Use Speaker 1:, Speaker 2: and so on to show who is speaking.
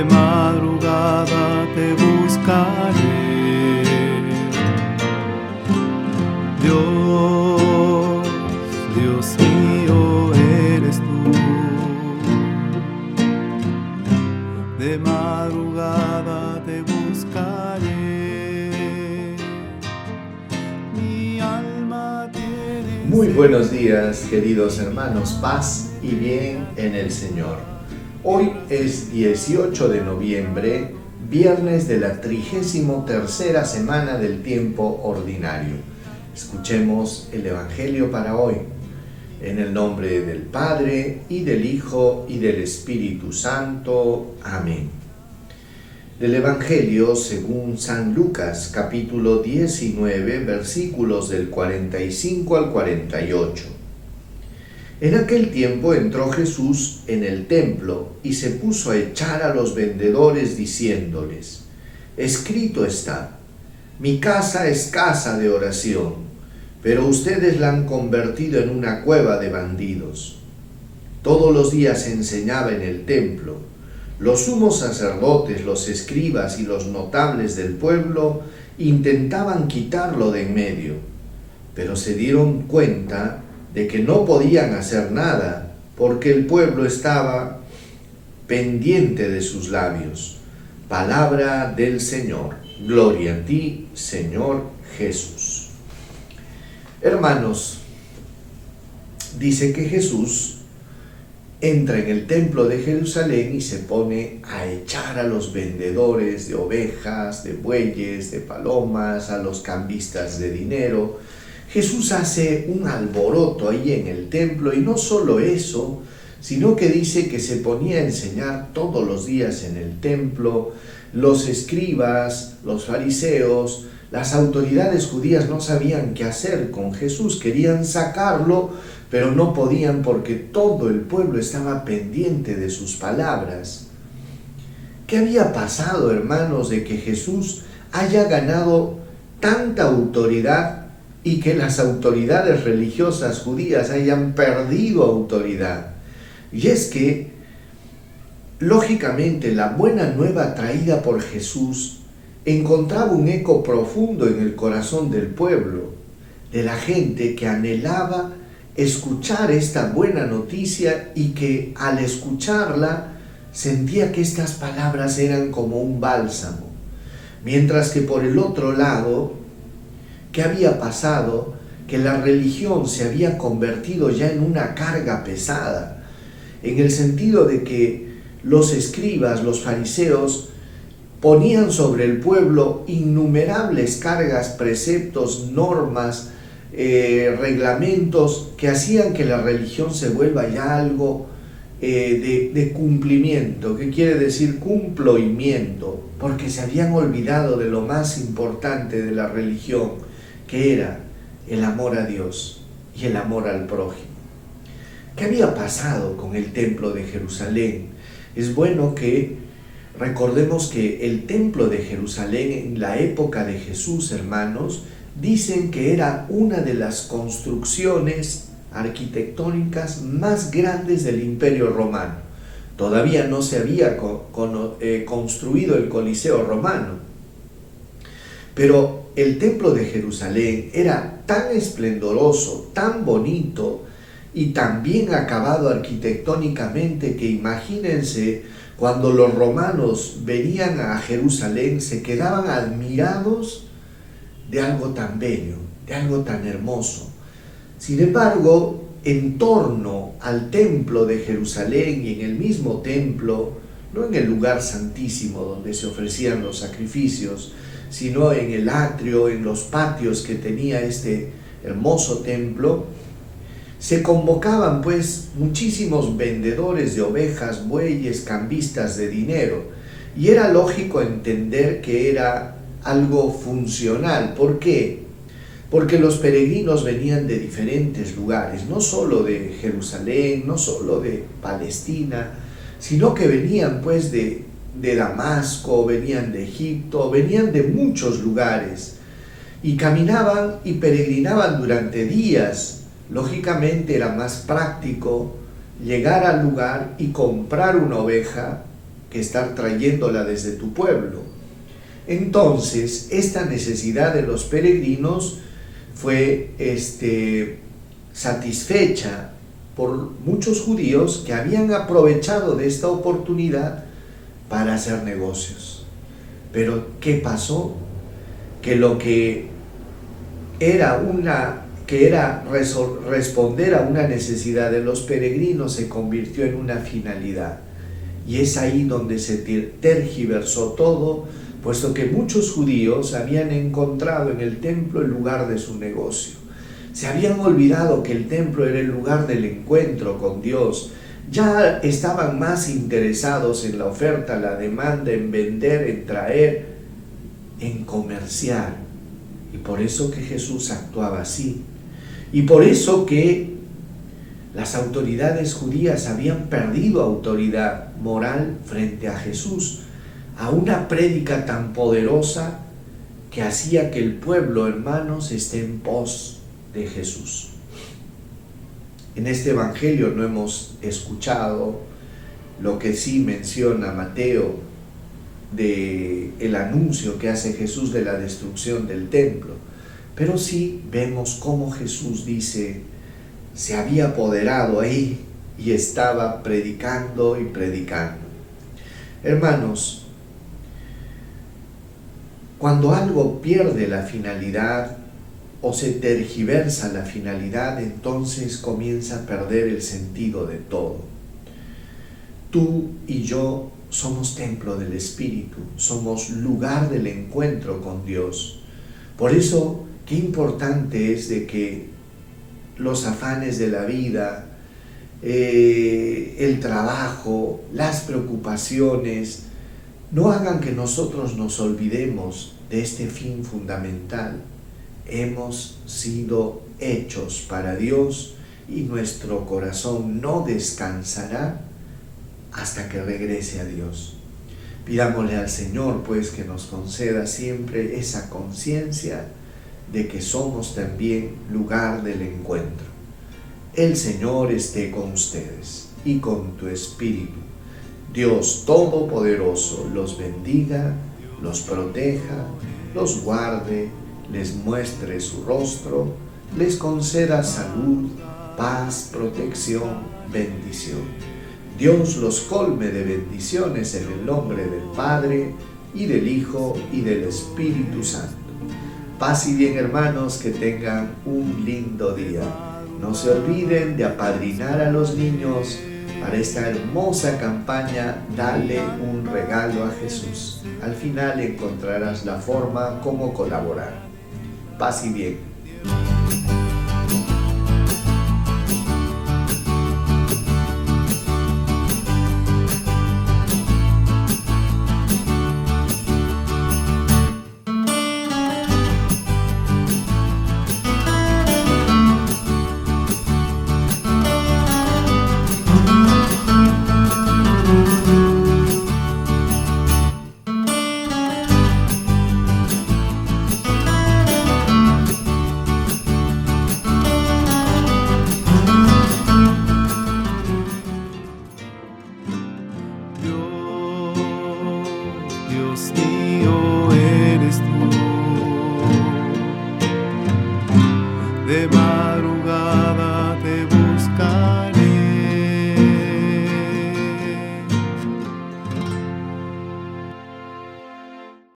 Speaker 1: de madrugada te buscaré. Dios, Dios mío eres tú. De madrugada te buscaré. Mi alma tiene.
Speaker 2: Muy buenos días, queridos hermanos, paz y bien en el Señor. Hoy es 18 de noviembre, viernes de la 33 semana del tiempo ordinario. Escuchemos el Evangelio para hoy. En el nombre del Padre, y del Hijo, y del Espíritu Santo. Amén. Del Evangelio según San Lucas, capítulo 19, versículos del 45 al 48. En aquel tiempo entró Jesús en el templo y se puso a echar a los vendedores diciéndoles, Escrito está, mi casa es casa de oración pero ustedes la han convertido en una cueva de bandidos. Todos los días enseñaba en el templo. Los sumos sacerdotes, los escribas y los notables del pueblo intentaban quitarlo de en medio, pero se dieron cuenta de que no podían hacer nada porque el pueblo estaba pendiente de sus labios. Palabra del Señor. Gloria a ti, Señor Jesús. Hermanos, dice que Jesús entra en el templo de Jerusalén y se pone a echar a los vendedores de ovejas, de bueyes, de palomas, a los cambistas de dinero. Jesús hace un alboroto ahí en el templo y no solo eso, sino que dice que se ponía a enseñar todos los días en el templo, los escribas, los fariseos, las autoridades judías no sabían qué hacer con Jesús, querían sacarlo, pero no podían porque todo el pueblo estaba pendiente de sus palabras. ¿Qué había pasado, hermanos, de que Jesús haya ganado tanta autoridad y que las autoridades religiosas judías hayan perdido autoridad? Y es que, lógicamente, la buena nueva traída por Jesús encontraba un eco profundo en el corazón del pueblo, de la gente que anhelaba escuchar esta buena noticia y que al escucharla sentía que estas palabras eran como un bálsamo. Mientras que por el otro lado, ¿qué había pasado? Que la religión se había convertido ya en una carga pesada, en el sentido de que los escribas, los fariseos, ponían sobre el pueblo innumerables cargas, preceptos, normas, eh, reglamentos que hacían que la religión se vuelva ya algo eh, de, de, cumplimiento, que quiere decir cumploimiento, porque se habían olvidado de lo más importante de la religión, que era el amor a Dios y el amor al prójimo. ¿Qué había pasado con el templo de Jerusalén? Es bueno que Recordemos que el templo de Jerusalén en la época de Jesús, hermanos, dicen que era una de las construcciones arquitectónicas más grandes del imperio romano. Todavía no se había eh, construido el Coliseo romano. Pero el templo de Jerusalén era tan esplendoroso, tan bonito y tan bien acabado arquitectónicamente que imagínense cuando los romanos venían a Jerusalén, se quedaban admirados de algo tan bello, de algo tan hermoso. Sin embargo, en torno al templo de Jerusalén y en el mismo templo, no en el lugar santísimo donde se ofrecían los sacrificios, sino en el atrio, en los patios que tenía este hermoso templo, se convocaban pues muchísimos vendedores de ovejas, bueyes, cambistas de dinero, y era lógico entender que era algo funcional. ¿Por qué? Porque los peregrinos venían de diferentes lugares, no solo de Jerusalén, no solo de Palestina, sino que venían pues de, de Damasco, venían de Egipto, venían de muchos lugares, y caminaban y peregrinaban durante días Lógicamente era más práctico llegar al lugar y comprar una oveja que estar trayéndola desde tu pueblo. Entonces, esta necesidad de los peregrinos fue este, satisfecha por muchos judíos que habían aprovechado de esta oportunidad para hacer negocios. Pero ¿qué pasó? Que lo que era una que era responder a una necesidad de los peregrinos se convirtió en una finalidad. Y es ahí donde se tergiversó todo, puesto que muchos judíos habían encontrado en el templo el lugar de su negocio. Se habían olvidado que el templo era el lugar del encuentro con Dios. Ya estaban más interesados en la oferta, la demanda, en vender, en traer, en comerciar. Y por eso que Jesús actuaba así. Y por eso que las autoridades judías habían perdido autoridad moral frente a Jesús, a una prédica tan poderosa que hacía que el pueblo, hermanos, esté en pos de Jesús. En este Evangelio no hemos escuchado lo que sí menciona Mateo de el anuncio que hace Jesús de la destrucción del templo, pero sí vemos cómo Jesús dice, se había apoderado ahí y estaba predicando y predicando. Hermanos, cuando algo pierde la finalidad o se tergiversa la finalidad, entonces comienza a perder el sentido de todo. Tú y yo somos templo del Espíritu, somos lugar del encuentro con Dios. Por eso, qué importante es de que los afanes de la vida, eh, el trabajo, las preocupaciones, no hagan que nosotros nos olvidemos de este fin fundamental hemos sido hechos para Dios y nuestro corazón no descansará hasta que regrese a Dios. Pidámosle al Señor pues que nos conceda siempre esa conciencia de que somos también lugar del encuentro. El Señor esté con ustedes y con tu espíritu. Dios Todopoderoso los bendiga, los proteja, los guarde les muestre su rostro, les conceda salud, paz, protección, bendición. Dios los colme de bendiciones en el nombre del Padre, y del Hijo, y del Espíritu Santo. Paz y bien hermanos, que tengan un lindo día. No se olviden de apadrinar a los niños para esta hermosa campaña Dale un regalo a Jesús. Al final encontrarás la forma como colaborar paz y bien.
Speaker 1: De